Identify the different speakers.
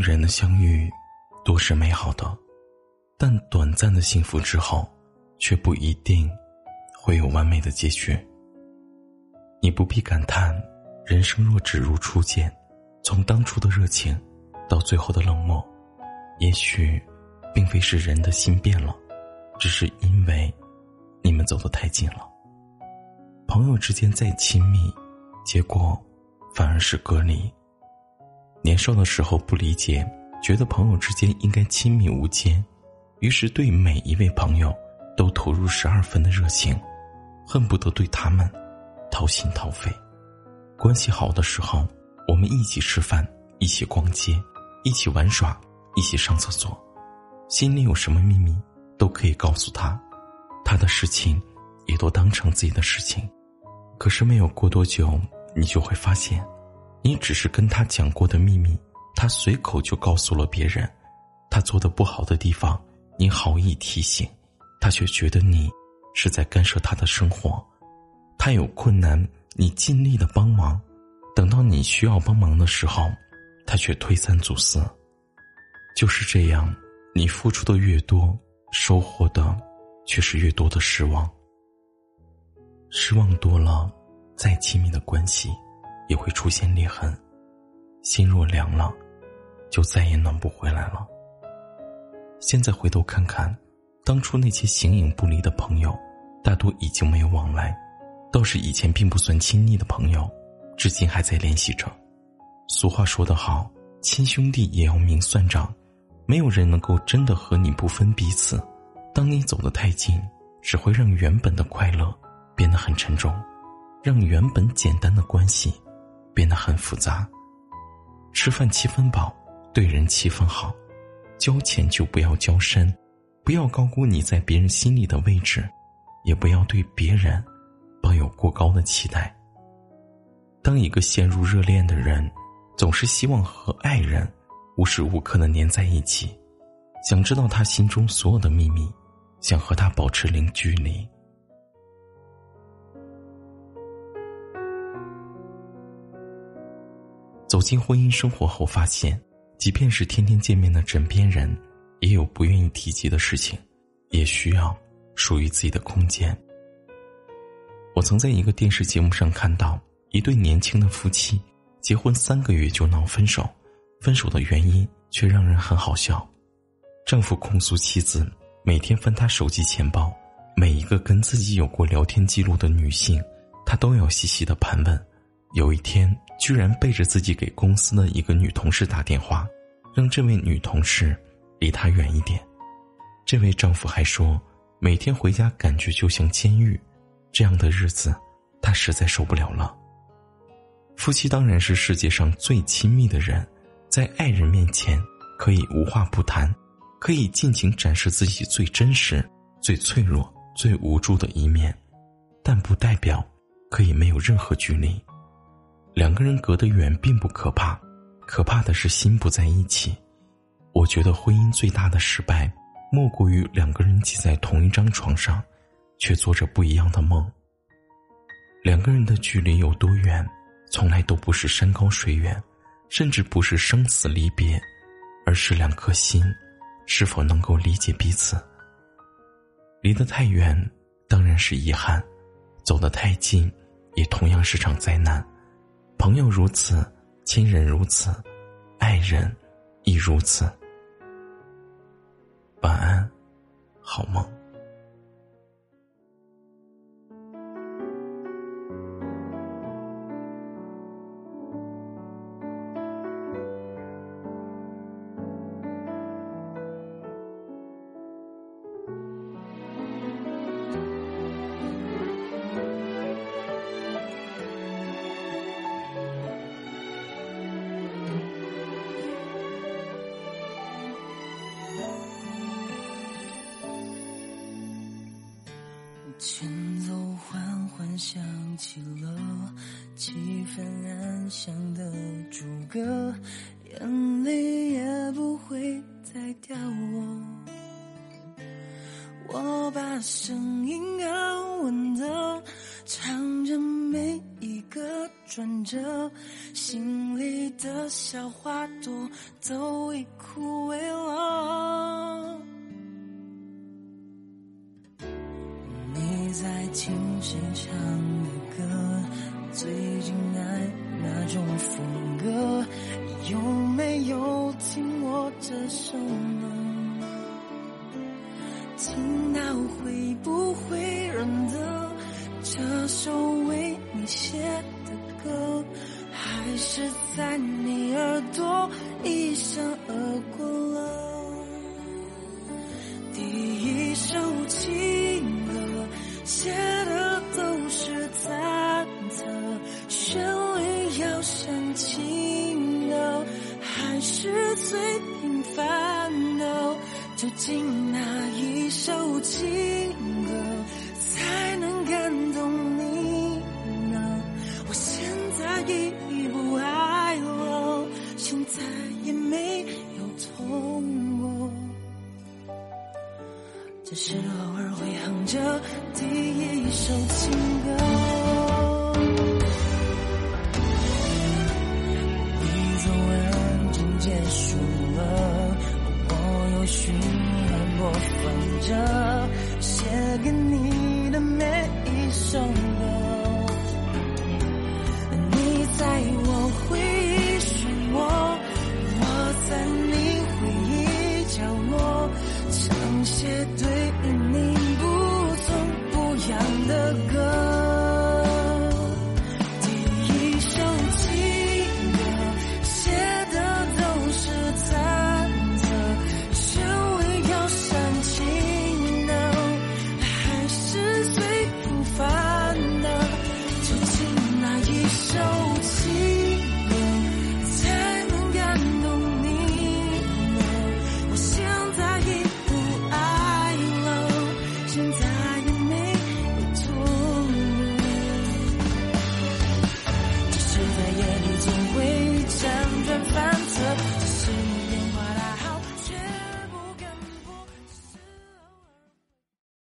Speaker 1: 人的相遇，都是美好的，但短暂的幸福之后，却不一定会有完美的结局。你不必感叹，人生若只如初见，从当初的热情，到最后的冷漠，也许，并非是人的心变了，只是因为，你们走得太近了。朋友之间再亲密，结果，反而是隔离。年少的时候不理解，觉得朋友之间应该亲密无间，于是对每一位朋友都投入十二分的热情，恨不得对他们掏心掏肺。关系好的时候，我们一起吃饭，一起逛街，一起玩耍，一起上厕所，心里有什么秘密都可以告诉他，他的事情也都当成自己的事情。可是没有过多久，你就会发现。你只是跟他讲过的秘密，他随口就告诉了别人。他做的不好的地方，你好意提醒，他却觉得你是在干涉他的生活。他有困难，你尽力的帮忙，等到你需要帮忙的时候，他却推三阻四。就是这样，你付出的越多，收获的却是越多的失望。失望多了，再亲密的关系。也会出现裂痕，心若凉了，就再也暖不回来了。现在回头看看，当初那些形影不离的朋友，大多已经没有往来；倒是以前并不算亲昵的朋友，至今还在联系着。俗话说得好，亲兄弟也要明算账，没有人能够真的和你不分彼此。当你走得太近，只会让原本的快乐变得很沉重，让原本简单的关系。变得很复杂。吃饭七分饱，对人七分好，交钱就不要交深，不要高估你在别人心里的位置，也不要对别人抱有过高的期待。当一个陷入热恋的人，总是希望和爱人无时无刻的粘在一起，想知道他心中所有的秘密，想和他保持零距离。走进婚姻生活后，发现，即便是天天见面的枕边人，也有不愿意提及的事情，也需要属于自己的空间。我曾在一个电视节目上看到，一对年轻的夫妻结婚三个月就闹分手，分手的原因却让人很好笑。丈夫控诉妻子每天翻他手机钱包，每一个跟自己有过聊天记录的女性，他都要细细的盘问。有一天，居然背着自己给公司的一个女同事打电话，让这位女同事离他远一点。这位丈夫还说，每天回家感觉就像监狱，这样的日子，他实在受不了了。夫妻当然是世界上最亲密的人，在爱人面前可以无话不谈，可以尽情展示自己最真实、最脆弱、最无助的一面，但不代表可以没有任何距离。两个人隔得远并不可怕，可怕的是心不在一起。我觉得婚姻最大的失败，莫过于两个人挤在同一张床上，却做着不一样的梦。两个人的距离有多远，从来都不是山高水远，甚至不是生死离别，而是两颗心是否能够理解彼此。离得太远，当然是遗憾；走得太近，也同样是场灾难。朋友如此，亲人如此，爱人亦如此。晚安，好梦。
Speaker 2: 前奏缓缓响起了，气氛安详的主歌，眼泪也不会再掉落。我把声音安稳的唱着每一个转折，心里的小花朵都已枯萎了。在听谁唱的歌？最近爱哪种风格？有没有听我这首呢？听到会不会认得这首为你写的歌？还是在你耳朵一闪而过了？情歌才能感动你呢？我现在已不爱了，现在也没有痛过，只是偶尔会哼着第一首情歌。你走安静结束了。我有循环播放着写给你的每一首。